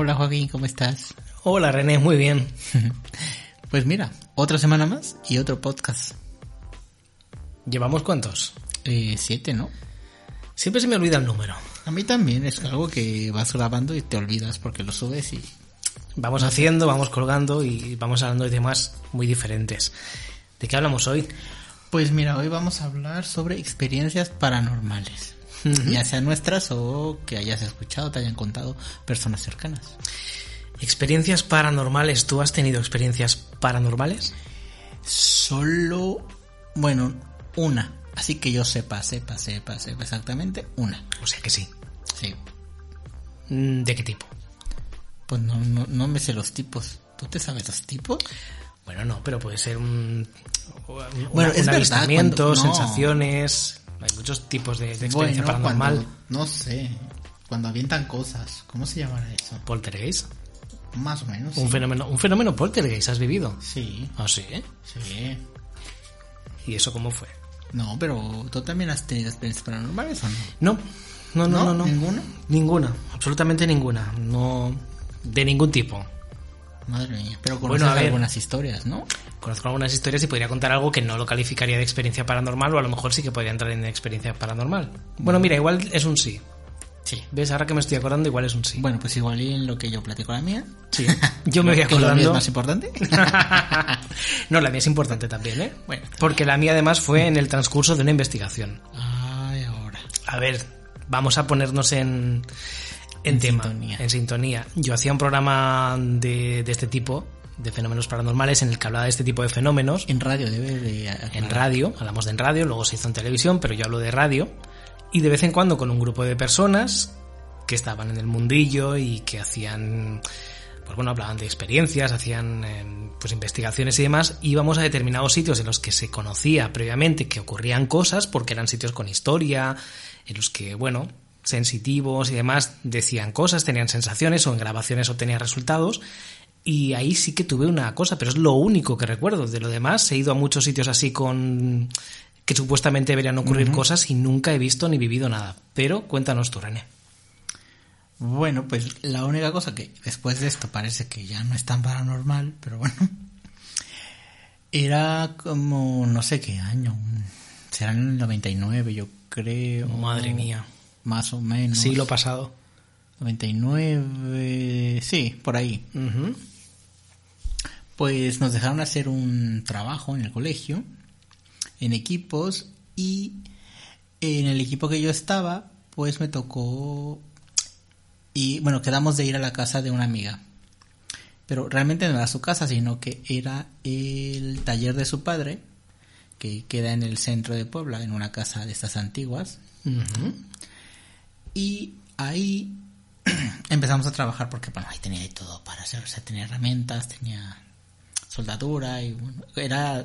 Hola Joaquín, ¿cómo estás? Hola René, muy bien. Pues mira, otra semana más y otro podcast. ¿Llevamos cuántos? Eh, siete, ¿no? Siempre se me olvida el número. A mí también, es algo que vas grabando y te olvidas porque lo subes y... Vamos haciendo, vamos colgando y vamos hablando de temas muy diferentes. ¿De qué hablamos hoy? Pues mira, hoy vamos a hablar sobre experiencias paranormales. Ya sean nuestras o que hayas escuchado, te hayan contado personas cercanas. Experiencias paranormales. ¿Tú has tenido experiencias paranormales? Solo, bueno, una. Así que yo sepa, sepa, sepa, sepa exactamente una. O sea que sí. Sí. ¿De qué tipo? Pues no, no, no me sé los tipos. ¿Tú te sabes los tipos? Bueno, no, pero puede ser un, un, Bueno, un es verdad, avistamiento, cuando- no. sensaciones. Hay muchos tipos de, de experiencia Bueno, paranormal. cuando- no sé. Cuando avientan cosas. ¿Cómo se llamará eso? Poltergeist. Más o menos. Un sí. fenómeno, un fenómeno poltergeist has vivido. Sí, Ah, sí. sí. ¿Y eso cómo fue? No, pero ¿tú también has tenido experiencias paranormales o no? No, no, no, ¿No? no, no. ¿Ninguna? Ninguna, absolutamente ninguna. No, de ningún tipo. Madre mía. Pero Bueno, conoces a ver. algunas historias, ¿no? Conozco algunas historias y podría contar algo que no lo calificaría de experiencia paranormal o a lo mejor sí que podría entrar en experiencia paranormal. Bueno, mira, igual es un sí. Sí. ¿Ves? Ahora que me estoy acordando, igual es un sí. Bueno, pues igual y en lo que yo platico la mía. Sí. Yo me voy Que la mía es acordando. más importante. no, la mía es importante también, ¿eh? Bueno. Porque la mía además fue en el transcurso de una investigación. Ay, ahora. A ver, vamos a ponernos en, en, En tema, sintonía. en sintonía. Yo hacía un programa de, de este tipo, de fenómenos paranormales, en el que hablaba de este tipo de fenómenos. En radio debe de... En radio, hablamos de en radio, luego se hizo en televisión, pero yo hablo de radio. Y de vez en cuando con un grupo de personas que estaban en el mundillo y que hacían, pues bueno, hablaban de experiencias, hacían eh, pues investigaciones y demás, íbamos a determinados sitios en los que se conocía previamente que ocurrían cosas, porque eran sitios con historia, en los que, bueno, sensitivos y demás decían cosas, tenían sensaciones o en grabaciones obtenían resultados. Y ahí sí que tuve una cosa, pero es lo único que recuerdo. De lo demás, he ido a muchos sitios así con que supuestamente deberían ocurrir cosas y nunca he visto ni vivido nada. Pero cuéntanos tú, René. Bueno, pues la única cosa que después de esto parece que ya no es tan paranormal, pero bueno. Era como no sé qué año. Será en el 99, yo creo. Madre mía. Más o menos. Siglo pasado. 99, sí, por ahí. Pues nos dejaron hacer un trabajo en el colegio, en equipos, y en el equipo que yo estaba, pues me tocó... Y bueno, quedamos de ir a la casa de una amiga. Pero realmente no era su casa, sino que era el taller de su padre, que queda en el centro de Puebla, en una casa de estas antiguas. Y ahí empezamos a trabajar porque, bueno, ahí tenía todo para hacer. O sea, tenía herramientas, tenía soldadura y bueno, era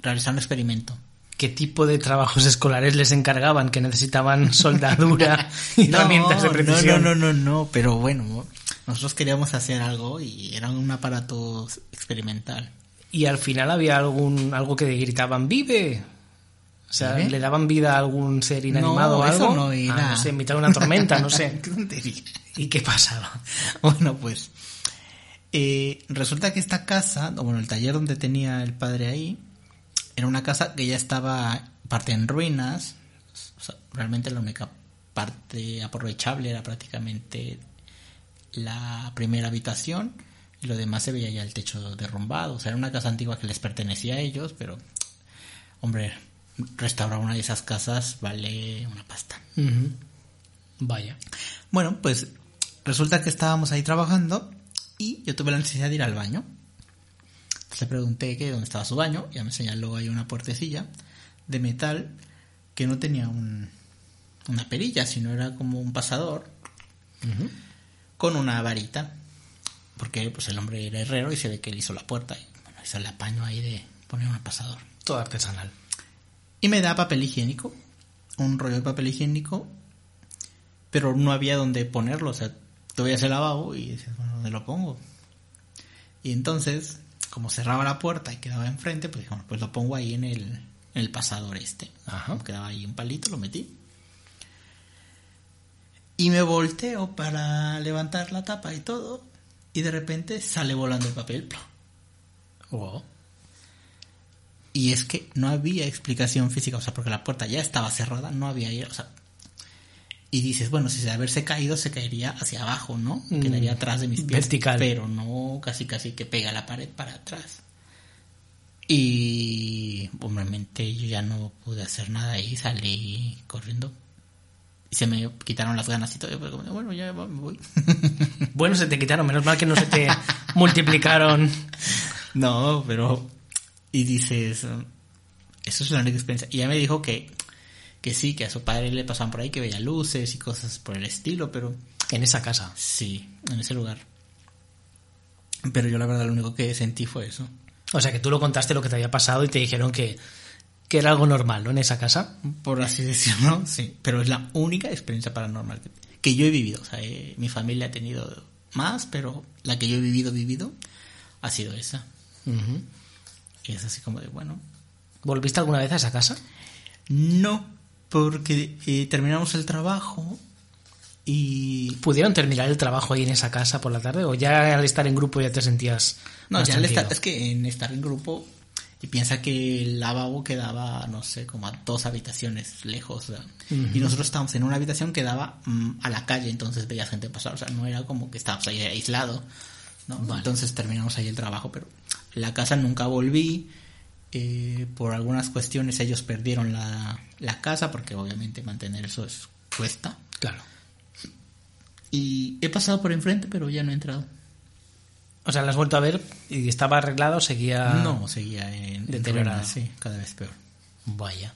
realizar un experimento. ¿Qué tipo de trabajos escolares les encargaban que necesitaban soldadura y herramientas de precisión? No, no, no, no, pero bueno, nosotros queríamos hacer algo y era un aparato experimental. Y al final había algún algo que gritaban ¡Vive! O sea, ¿Vive? ¿le daban vida a algún ser inanimado No, o algo? eso no era. Ah, no sé, en mitad de una tormenta, no sé. Qué tontería. ¿Y qué pasaba? Bueno, pues eh, resulta que esta casa, o bueno, el taller donde tenía el padre ahí, era una casa que ya estaba parte en ruinas. O sea, realmente la única parte aprovechable era prácticamente la primera habitación y lo demás se veía ya el techo derrumbado. O sea, era una casa antigua que les pertenecía a ellos, pero, hombre, restaurar una de esas casas vale una pasta. Vaya. Bueno, pues resulta que estábamos ahí trabajando y yo tuve la necesidad de ir al baño. Entonces le pregunté que dónde estaba su baño, ya me señaló ahí una puertecilla de metal que no tenía un, una perilla, sino era como un pasador con una varita, porque pues el hombre era herrero y se ve que él hizo la puerta y bueno, hizo el apaño ahí de poner un pasador. Todo artesanal. Y me da papel higiénico, un rollo de papel higiénico, pero no había donde ponerlo, o sea, veías el lavabo y dices, bueno, ¿dónde lo pongo? Y entonces, como cerraba la puerta y quedaba enfrente, pues bueno, pues lo pongo ahí en el, en el pasador este. Ajá. Quedaba ahí un palito, lo metí. Y me volteo para levantar la tapa y todo. Y de repente sale volando el papel. Wow. Y es que no había explicación física, o sea, porque la puerta ya estaba cerrada, no había aire, o sea. Y dices, bueno, si de haberse caído se caería hacia abajo, ¿no? Mm, Quedaría atrás de mis pies. vertical. Pero no, casi casi que pega la pared para atrás. Y obviamente yo ya no pude hacer nada y salí corriendo. Y se me quitaron las ganas y todo. Pero como, bueno, ya me voy. Bueno, se te quitaron, menos mal que no se te multiplicaron. No, pero. Y dices. Eso es una única experiencia. Y ya me dijo que. Que sí, que a su padre le pasaban por ahí, que veía luces y cosas por el estilo, pero. En esa casa. Sí, en ese lugar. Pero yo la verdad lo único que sentí fue eso. O sea, que tú lo contaste lo que te había pasado y te dijeron que, que era algo normal, ¿no? En esa casa. Por así decirlo, sí. Pero es la única experiencia paranormal que, que yo he vivido. O sea, eh, mi familia ha tenido más, pero la que yo he vivido, vivido, ha sido esa. Ujú. Y es así como de, bueno, ¿Volviste alguna vez a esa casa? No, porque eh, terminamos el trabajo y... ¿Pudieron terminar el trabajo ahí en esa casa por la tarde? ¿O ya al estar en grupo ya te sentías No, más ya al estar, es que en estar en grupo y piensa que el lavabo quedaba, no sé, como a dos habitaciones lejos. o sea, Y nosotros estábamos en una habitación que daba mm, a la calle, entonces veías gente pasar. O sea, no era como que estábamos ahí. Vale. Entonces terminamos ahí el trabajo, pero la casa nunca volví. eh, por algunas cuestiones ellos perdieron la, la casa, porque obviamente mantener eso es, cuesta. Claro. Y he pasado por enfrente, pero ya no he entrado. O sea, la has vuelto a ver y estaba arreglado, seguía... No, seguía en Deteriorado. en sí, cada vez peor. Vaya.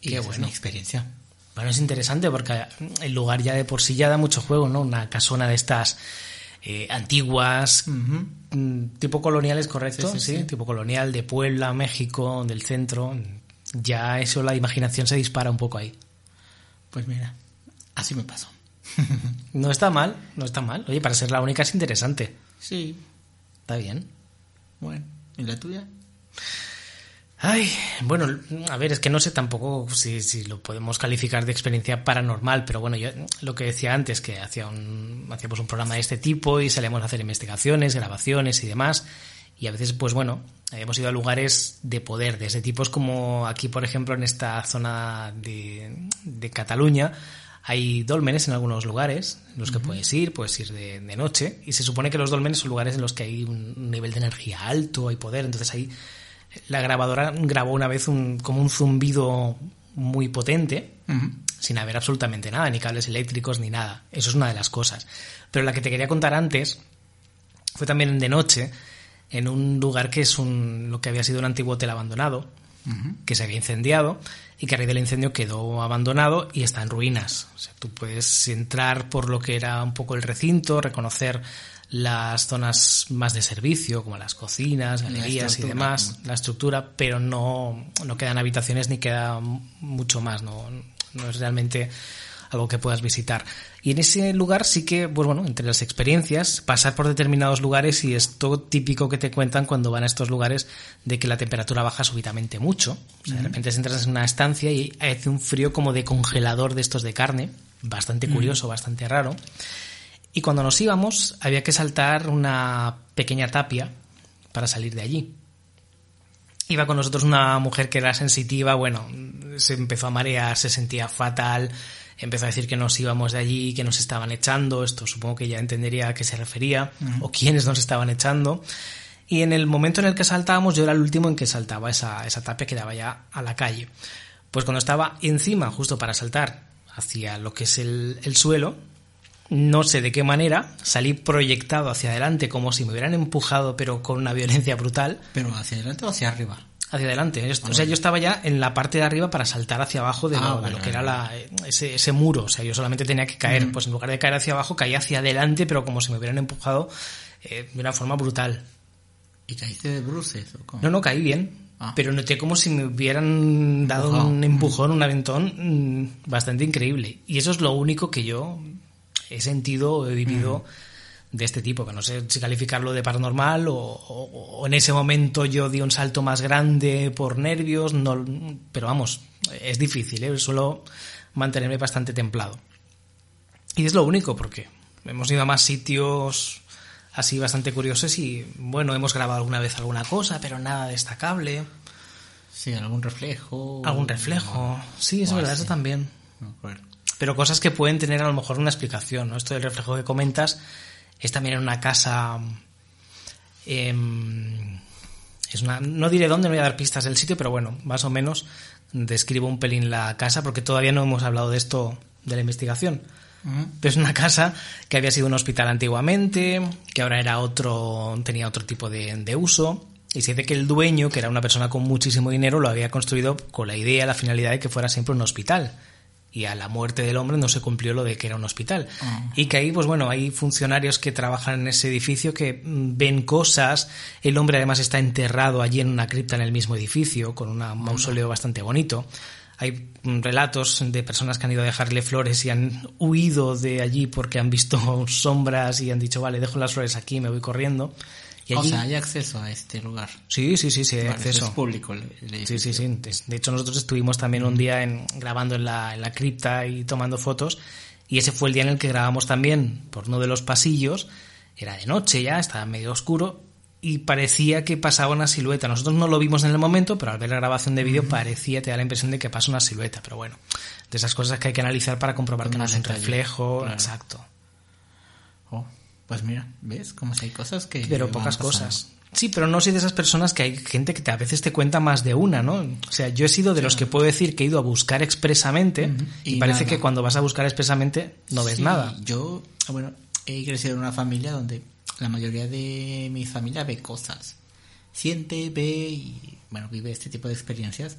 Y Qué esa es bueno. mi experiencia. Bueno, es interesante porque el lugar ya de por sí ya da mucho juego, ¿no? Una casona de estas eh, antiguas, mm, tipo coloniales, ¿correcto? Sí, sí, sí. tipo colonial de Puebla, México, del centro. Ya eso, la imaginación se dispara un poco ahí. Pues mira, así me pasó. No está mal, no está mal. Oye, para ser la única es interesante. Sí, Está bien. bueno. ¿Y la tuya? Ay, bueno, a ver, es que no sé tampoco si, si lo podemos calificar de experiencia paranormal, pero bueno, yo lo que decía antes, que hacía un, hacíamos un programa de este tipo y salíamos a hacer investigaciones, grabaciones y demás, y a veces, pues bueno, hemos ido a lugares de poder de ese tipo, es como aquí, por ejemplo, en esta zona de, de Cataluña, hay dólmenes en algunos lugares en los que puedes ir, puedes ir de, de noche, y se supone que los dólmenes son lugares en los que hay un nivel de energía alto, hay poder, entonces ahí la grabadora grabó una vez un, como un zumbido muy potente, sin haber absolutamente nada, ni cables eléctricos ni nada. Eso es una de las cosas. Pero la que te quería contar antes fue también de noche, en un lugar que es un, lo que había sido un antiguo hotel abandonado, que se había incendiado y que a raíz del incendio quedó abandonado y está en ruinas. O sea, tú puedes entrar por lo que era un poco el recinto, reconocer las zonas más de servicio, como las cocinas, galerías y demás, la estructura, pero no, no quedan habitaciones ni queda mucho más, no, no es realmente algo que puedas visitar. Y en ese lugar sí que, pues bueno, entre las experiencias, pasar por determinados lugares y es todo típico que te cuentan cuando van a estos lugares de que la temperatura baja súbitamente mucho. O sea, de repente entras en una estancia y hace un frío como de congelador de estos de carne, bastante curioso, bastante raro. Y cuando nos íbamos había que saltar una pequeña tapia para salir de allí. Iba con nosotros una mujer que era sensitiva, bueno, se empezó a marear, se sentía fatal, empezó a decir que nos íbamos de allí, que nos estaban echando, esto supongo que ya entendería a qué se refería, o quiénes nos estaban echando. Y en el momento en el que saltábamos, yo era el último en que saltaba esa, esa tapia que daba ya a la calle. Pues cuando estaba encima, justo para saltar hacia lo que es el, el suelo, no sé de qué manera, salí proyectado hacia adelante como si me hubieran empujado, pero con una violencia brutal, ¿Pero hacia adelante o hacia arriba? hacia adelante. Yo- o sea, yo estaba ya en la parte de arriba para saltar hacia abajo de Ah, lo, de vale, lo que era la, ese, ese muro. O sea, yo solamente tenía que caer. Pues en lugar de caer hacia abajo, caía hacia adelante, pero como si me hubieran empujado eh, de una forma brutal. ¿Y caíste de bruces o cómo? No, no, caí bien. Ah. Pero noté como si me hubieran dado Empujado. un empujón, un aventón mm, bastante increíble. Y eso es lo único que yo he sentido o he vivido de este tipo, que no sé si calificarlo de paranormal o, o- o en ese momento yo di un salto más grande por nervios, no, pero vamos, es difícil, ¿eh? suelo mantenerme bastante templado. Y es lo único, porque hemos ido a más sitios así bastante curiosos y, bueno, hemos grabado alguna vez alguna cosa, pero nada destacable. Sí, algún reflejo. Algún reflejo. Sí, es verdad, así. eso también. No. Pero cosas que pueden tener a lo mejor una explicación, ¿no? Esto del reflejo que comentas es también en una casa... em, es una, no diré dónde, no voy a dar pistas del sitio, pero bueno, más o menos describo un pelín la casa porque todavía no hemos hablado de esto de la investigación. Pero es una casa que había sido un hospital antiguamente, que ahora era otro, tenía otro tipo de, de uso. Y se dice que el dueño, que era una persona con muchísimo dinero, lo había construido con la idea, la finalidad de que fuera siempre un hospital. Y a la muerte del hombre no se cumplió lo de que era un hospital. Ah. Y que ahí, pues bueno, hay funcionarios que trabajan en ese edificio que mm, ven cosas. El hombre además está enterrado allí en una cripta en el mismo edificio, con un mausoleo bastante bonito. Hay mm, relatos de personas que han ido a dejarle flores y han huido de allí porque han visto sombras y han dicho, vale, dejo las flores aquí, me voy corriendo. Y O allí... sea, hay acceso a este lugar. Sí, sí, sí, sí, hay Vale, acceso. Es público. el- el Sí, sí, sí. De- hecho, nosotros estuvimos también un día en, grabando en la, en la cripta y tomando fotos. Y ese fue el día en el que grabamos también por uno de los pasillos. Era de noche ya, estaba medio oscuro. Y parecía que pasaba una silueta. Nosotros no lo vimos en el momento, pero al ver la grabación de vídeo parecía, te da la impresión de que pasa una silueta. Pero bueno, de esas cosas que hay que analizar para comprobar Con que no es un reflejo. Claro. Exacto. Pues mira, ¿ves? Como si hay cosas que... Pero pocas cosas. Sí, pero no soy de esas personas que hay gente que te- a veces te cuenta más de una, ¿no? O sea, yo he sido de los que puedo decir que he ido a buscar expresamente y, Y parece nada. que cuando vas a buscar expresamente no ves Sí, nada. Yo, bueno, he crecido en una familia donde la mayoría de mi familia ve cosas. Siente, ve y, bueno, vive este tipo de experiencias.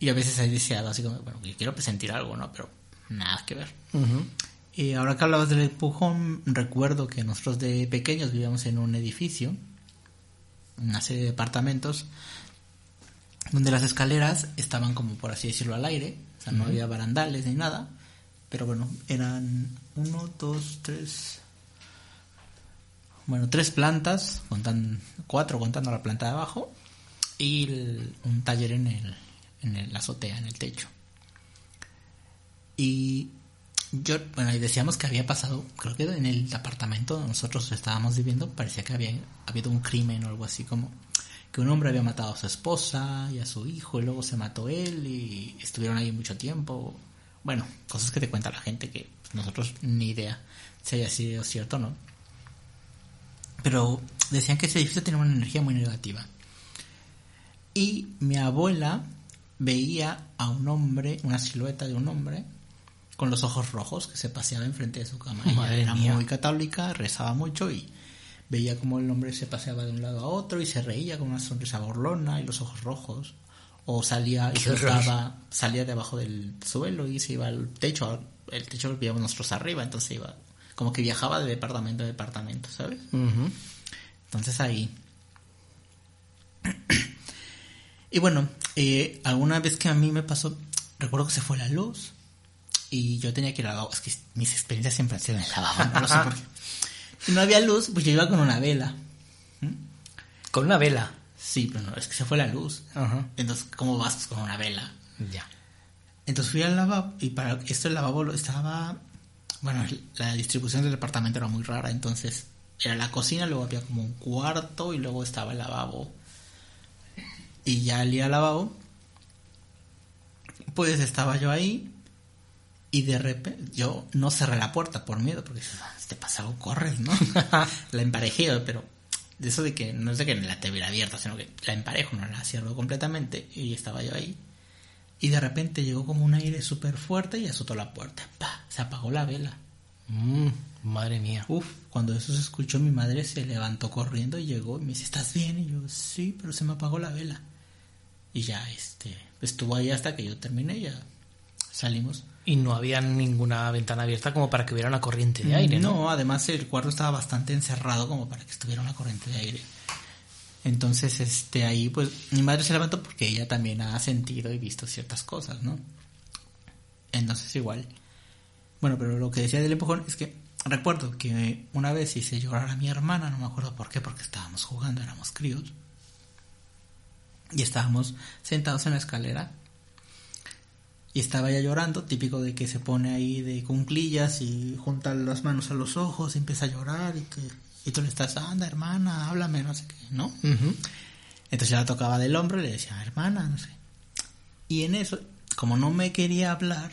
Y a veces he deseado así como, bueno, yo quiero sentir algo, ¿no? Pero nada que ver. Ujú. Y ahora que hablabas del empujón, recuerdo que nosotros de pequeños vivíamos en un edificio, una serie de departamentos, donde las escaleras estaban como por así decirlo al aire, o sea, no había barandales ni nada, pero bueno, eran uno, dos, tres, bueno, tres plantas, contan, cuatro contando la planta de abajo, y el- un taller en el, en el- la azotea, en el techo. Y yo, bueno, y decíamos que había pasado, creo que en el apartamento donde nosotros estábamos viviendo, parecía que había habido un crimen o algo así como que un hombre había matado a su esposa y a su hijo y luego se mató él y estuvieron ahí mucho tiempo. Bueno, cosas que te cuenta la gente que nosotros ni idea si haya sido cierto o no. Pero decían que ese edificio tenía una energía muy negativa. Y mi abuela veía a un hombre, una silueta de un hombre, con los ojos rojos que se paseaba enfrente de su cama. Ella era mía. muy católica, rezaba mucho y veía como el hombre se paseaba de un lado a otro y se reía con una sonrisa burlona y los ojos rojos. O salía y flotaba, salía debajo del suelo y se iba al techo. El techo lo veíamos nosotros arriba, entonces iba como que viajaba de departamento a departamento, ¿sabes? Ujú. Entonces ahí. y bueno, eh, alguna vez que a mí me pasó, recuerdo que se fue la luz y yo tenía que ir al lavabo. Es que mis experiencias siempre han sido en el lavabo, no lo sé por qué. Y no había luz, pues yo iba con una vela. ¿Mm? Con una vela. Sí, pero no, es que se fue la luz. Entonces, ¿cómo vas pues, con una vela? Ya. Entonces fui al lavabo y para esto el lavabo estaba... Bueno, la distribución del departamento era muy rara, entonces era la cocina, luego había como un cuarto y luego estaba el lavabo. Y ya al ir al lavabo, pues estaba yo ahí y de repente yo no cerré la puerta por miedo, porque si te pasa algo, corres, ¿no? la emparejé, pero de eso de que no es de que la tuviera abierta, sino que la emparejo, no la cierro completamente y estaba yo ahí. Y de repente llegó como un aire súper fuerte y azotó la puerta. ¡Pah! Se apagó la vela. Mm, madre mía. Uf, cuando eso se escuchó, mi madre se levantó corriendo y llegó y me dice, ¿estás bien? Y yo, sí, pero se me apagó la vela. Y ya, este, estuvo ahí hasta que yo terminé ya salimos. Y no había ninguna ventana abierta como para que hubiera una corriente de aire, ¿no? Además el cuarto estaba bastante encerrado como para que estuviera una corriente de aire. Entonces, este, ahí, pues, mi madre se levantó porque ella también ha sentido y visto ciertas cosas, ¿no? Entonces, igual. Bueno, pero lo que decía del empujón es que recuerdo que una vez hice llorar a mi hermana, no me acuerdo por qué, porque estábamos jugando, éramos críos. Y estábamos sentados en la escalera. Y estaba ya llorando, típico de que se pone ahí de cunclillas y junta las manos a los ojos y empieza a llorar y que y tú le estás, anda hermana, háblame, no sé qué, ¿no? Entonces ya la tocaba del hombro y le decía, hermana, no sé. Y en eso, como no me quería hablar,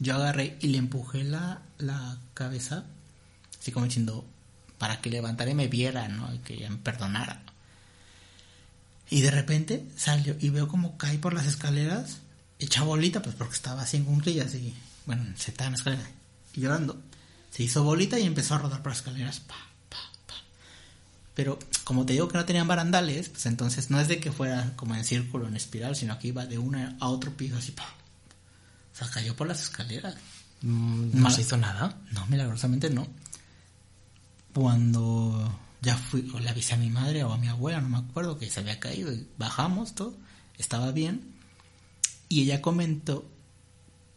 yo agarré y le empujé la, la cabeza, así como diciendo, para que levantara y me viera, ¿no? Y que ella me perdonara. Y de repente salió y veo como cae por las escaleras, hecha bolita, pues porque estaba así en cunclillas y, bueno, sentada en la escalera y llorando. Se hizo bolita y empezó a rodar por las escaleras. Pa, pa, pa. Pero como te digo que no tenían barandales, pues entonces no es de que fuera como en círculo, en espiral, sino que iba de una a otro piso así. Pa. O sea, cayó por las escaleras. Mm, ¿No se hizo nada? No, milagrosamente no. Cuando ya fui, o le avisé a mi madre o a mi abuela, no me acuerdo, que se había caído y bajamos todo, estaba bien. Y ella comentó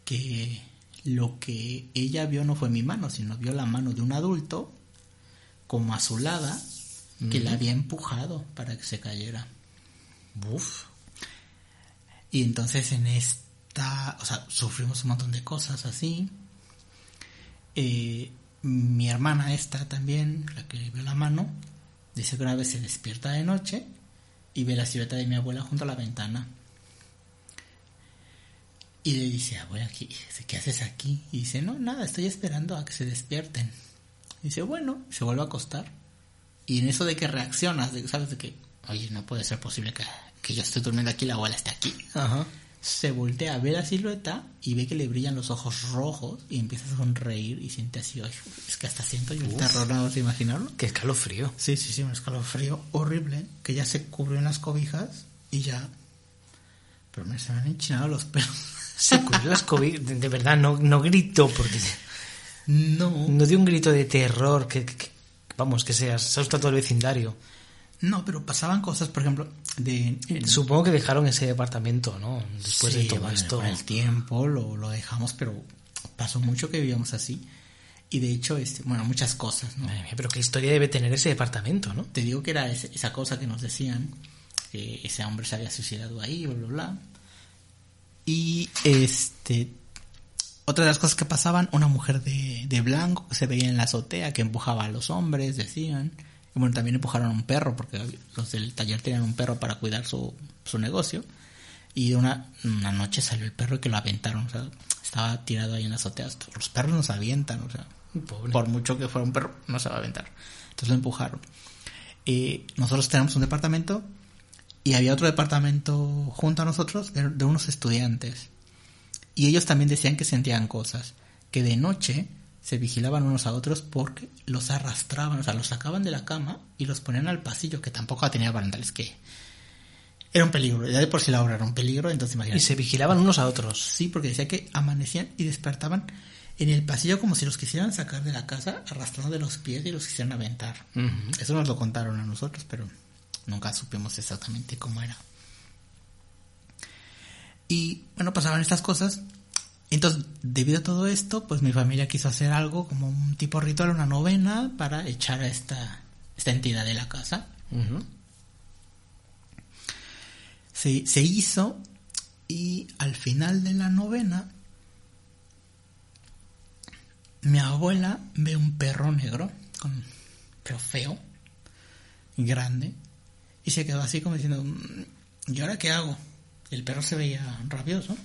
que lo que ella vio no fue mi mano, sino vio la mano de un adulto como azulada que la había empujado para que se cayera. Uf. Y entonces en esta, o sea, sufrimos un montón de cosas así. Eh, mi hermana esta también, la que vio la mano, dice que una vez se despierta de noche y ve la silueta de mi abuela junto a la ventana. Y le dice, abuela, ¿qué, ¿qué haces aquí? Y dice, no, nada, estoy esperando a que se despierten. Y dice, bueno, se vuelve a acostar. Y en eso de que reaccionas, de, ¿sabes? De que, oye, no puede ser posible que, que yo esté durmiendo aquí y la abuela esté aquí. Ajá. Se voltea a ver la silueta y ve que le brillan los ojos rojos y empieza a sonreír y siente así, "Ay, es que hasta siento yo el terror, ¿no vas a imaginarlo? Qué escalofrío. Sí, sí, sí, un escalofrío horrible, que ya se cubrió en las cobijas y ya... Pero me se me han enchinado los pelos. Se cubrió las cobijas. De, de verdad, no, no gritó porque... No, No dio un grito de terror que... que- que- vamos, que se asusta todo el vecindario. no, pero pasaban cosas, por ejemplo, de... Supongo que dejaron ese departamento, ¿no? Después de todo bueno, esto. Con el tiempo lo, lo dejamos, pero pasó mucho que vivíamos así. Y de hecho, este, bueno, muchas cosas, ¿no? Madre mía, pero qué historia debe tener ese departamento, ¿no? Te digo que era ese- esa cosa que nos decían, que ese hombre se había suicidado ahí, bla, bla, bla. Y este, otra de las cosas que pasaban, una mujer de, de blanco que se veía en la azotea, que empujaba a los hombres, decían. Y bueno, también empujaron a un perro, porque los del taller tenían un perro para cuidar su, su negocio. Y una, una noche salió el perro y que lo aventaron, o sea, estaba tirado ahí en la azotea. Los perros nos avientan, o sea, Pobre. por mucho que fuera un perro, no se va a aventar. Entonces lo empujaron. Eh, nosotros tenemos un departamento y había otro departamento junto a nosotros de, de unos estudiantes. Y ellos también decían que sentían cosas, que de noche se vigilaban unos a otros porque los arrastraban, o sea, los sacaban de la cama y los ponían al pasillo, que tampoco tenía barandales, que era un peligro. Ya de por sí la obra era un peligro, entonces Y imagínate. se vigilaban unos a otros. Sí, porque decía que amanecían y despertaban en el pasillo como si los quisieran sacar de la casa, arrastrando de los pies y los quisieran aventar. Eso nos lo contaron a nosotros, pero nunca supimos exactamente cómo era. Y bueno, pasaban estas cosas. Entonces, debido a todo esto, pues mi familia quiso hacer algo como un tipo ritual, una novena, para echar a esta, esta entidad de la casa. Se, se hizo y al final de la novena, mi abuela ve un perro negro, con, pero feo, grande, y se quedó así como diciendo, "Mm, ¿y ahora qué hago? El perro se veía rabioso.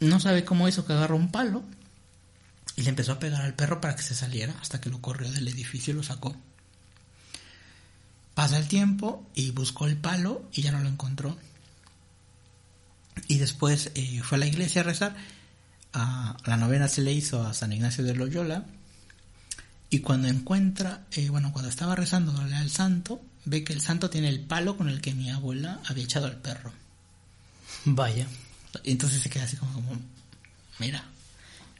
No sabe cómo hizo que agarró un palo y le empezó a pegar al perro para que se saliera hasta que lo corrió del edificio y lo sacó. Pasa el tiempo y buscó el palo y ya no lo encontró. Y después eh, fue a la iglesia a rezar. A, la novena se le hizo a San Ignacio de Loyola. Y cuando encuentra, eh, bueno, cuando estaba rezando al santo, ve que el santo tiene el palo con el que mi abuela había echado al perro. Vaya. Y entonces se queda así como, como, mira,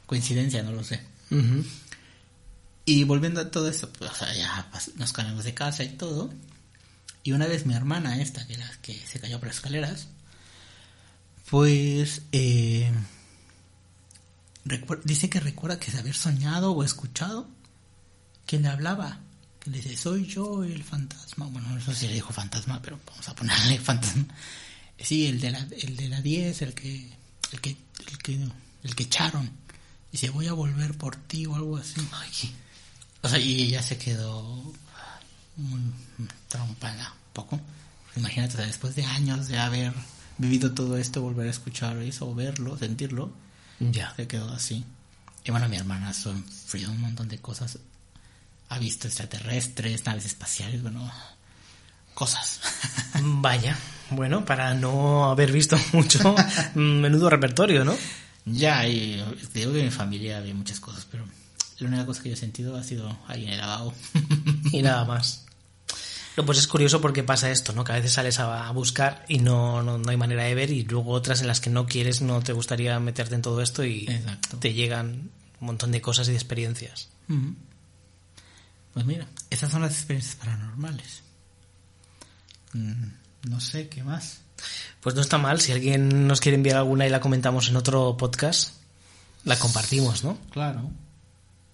coincidencia, no lo sé. Y volviendo a todo esto, pues o sea, ya nos cambiamos de casa y todo. Y una vez mi hermana esta, que, la, que se cayó por las escaleras, pues eh, dice que recuerda que se haber soñado o escuchado que le hablaba, que le dice, soy yo el fantasma. Bueno, no sé si le dijo fantasma, pero vamos a ponerle fantasma. Sí, el de la, el de la 10, el que, el que, el que, el que echaron. Dice, voy a volver por ti o algo así. O sea, y ella se quedó muy trompada, un poco. Imagínate, después de años de haber vivido todo esto, volver a escuchar eso, verlo, sentirlo, Ya. se quedó así. Y bueno, mi hermana ha sufrido un montón de cosas. Ha visto extraterrestres, naves espaciales, bueno, cosas. Vaya. Bueno, para no haber visto mucho, menudo repertorio, ¿no? ya, y te digo que en mi familia había muchas cosas, pero la única cosa que yo he sentido ha sido ahí en el lavabo. y nada más. No, pues es curioso porque pasa esto, ¿no? Que a veces sales a, buscar y no, no, no hay manera de ver y luego otras en las que no quieres, no te gustaría meterte en todo esto y Exacto. te llegan un montón de cosas y de experiencias. Ujú. Pues mira, esas son las experiencias paranormales. Mm, no sé qué más. Pues no está mal, si alguien nos quiere enviar alguna y la comentamos en otro podcast, la compartimos, ¿no? Claro,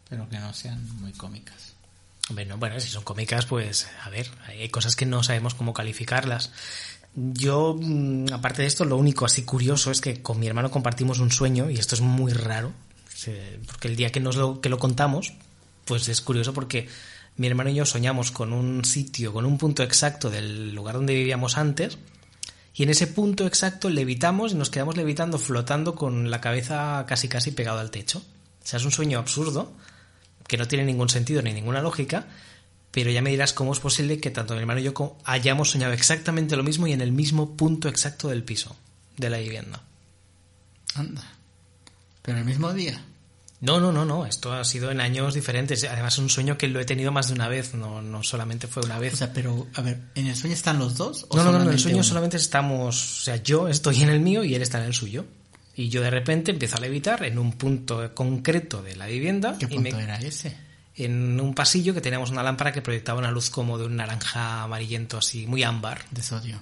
pero que no sean muy cómicas. Hombre, no, bueno, si son cómicas, pues a ver, hay cosas que no sabemos cómo calificarlas. Yo, mm, aparte de esto, lo único así curioso es que con mi hermano compartimos un sueño, y esto es muy raro, porque el día que nos lo, que lo contamos, pues es curioso porque mi hermano y yo soñamos con un sitio, con un punto exacto del lugar donde vivíamos antes, y en ese punto exacto levitamos y nos quedamos levitando, flotando con la cabeza casi casi pegado al techo. O sea, es un sueño absurdo, que no tiene ningún sentido ni ninguna lógica, pero ya me dirás cómo es posible que tanto mi hermano y yo hayamos soñado exactamente lo mismo y en el mismo punto exacto del piso, de la vivienda. Anda. Pero el mismo día. No, no, no, no, esto ha sido en años diferentes. Además es un sueño que lo he tenido más de una vez, no, no solamente fue una vez. O sea, pero, a ver, ¿en el sueño están los dos? o no, no, no, en el sueño uno? solamente estamos, o sea, yo estoy en el mío y él está en el suyo. Y yo de repente empiezo a levitar en un punto concreto de la vivienda ¿Qué y punto me- era ese? en un pasillo que teníamos una lámpara que proyectaba una luz como de un naranja amarillento así, muy ámbar. De sodio.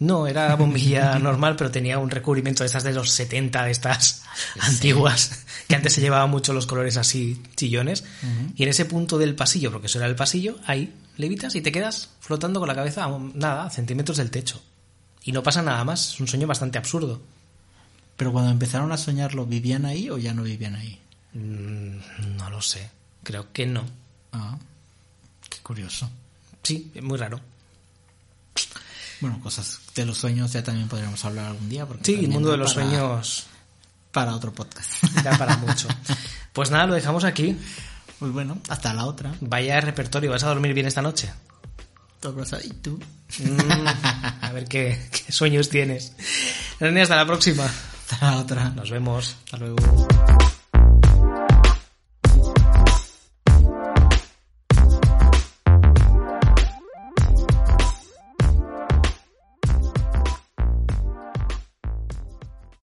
No, era bombilla normal, pero tenía un recubrimiento de estas de los 70, de estas antiguas, que antes se llevaban mucho los colores así chillones. Y en ese punto del pasillo, porque eso era el pasillo, ahí levitas y te quedas flotando con la cabeza a nada, a centímetros del techo. Y no pasa nada más, es un sueño bastante absurdo. Pero cuando empezaron a soñarlo, ¿vivían ahí o ya no vivían ahí? Mm, No lo sé, creo que no. Ah, qué curioso. Sí, es muy raro. Bueno, cosas de los sueños ya también podríamos hablar algún día. Porque Sí, el mundo de los para- sueños Para otro podcast. da para mucho. Pues nada, lo dejamos aquí. Pues bueno, hasta la otra. Vaya repertorio, ¿vas a dormir bien esta noche? ¿Y tú? Mm, a ver qué, qué sueños tienes. Hasta la próxima. Hasta la otra. Nos vemos. Hasta luego.